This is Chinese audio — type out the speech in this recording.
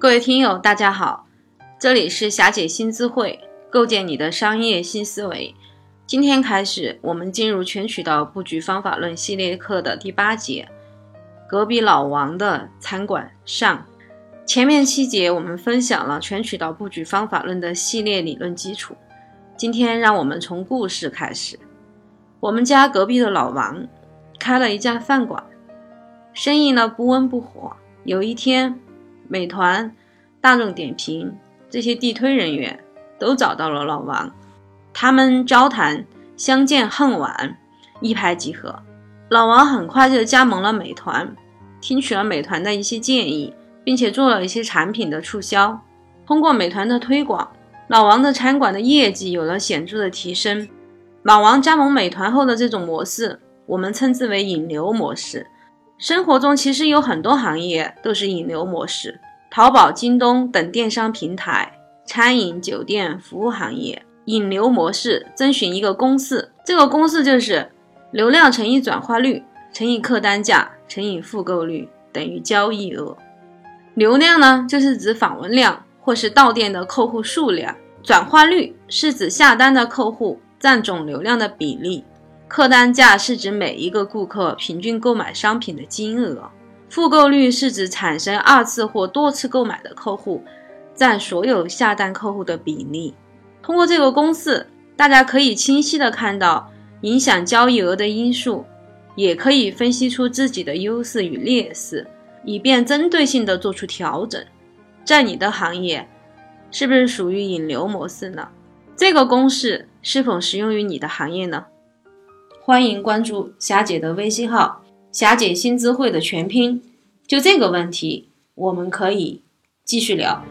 各位听友，大家好，这里是霞姐新智慧，构建你的商业新思维。今天开始，我们进入全渠道布局方法论系列课的第八节，隔壁老王的餐馆上。前面七节我们分享了全渠道布局方法论的系列理论基础。今天让我们从故事开始。我们家隔壁的老王开了一家饭馆，生意呢不温不火。有一天，美团、大众点评这些地推人员都找到了老王，他们交谈相见恨晚，一拍即合。老王很快就加盟了美团，听取了美团的一些建议。并且做了一些产品的促销，通过美团的推广，老王的餐馆的业绩有了显著的提升。老王加盟美团后的这种模式，我们称之为引流模式。生活中其实有很多行业都是引流模式，淘宝、京东等电商平台、餐饮、酒店服务行业，引流模式遵循一个公式，这个公式就是流量乘以转化率乘以客单价乘以复购率等于交易额。流量呢，就是指访问量或是到店的客户数量；转化率是指下单的客户占总流量的比例；客单价是指每一个顾客平均购买商品的金额；复购率是指产生二次或多次购买的客户占所有下单客户的比例。通过这个公式，大家可以清晰的看到影响交易额的因素，也可以分析出自己的优势与劣势。以便针对性的做出调整，在你的行业是不是属于引流模式呢？这个公式是否适用于你的行业呢？欢迎关注霞姐的微信号“霞姐新资会”的全拼。就这个问题，我们可以继续聊。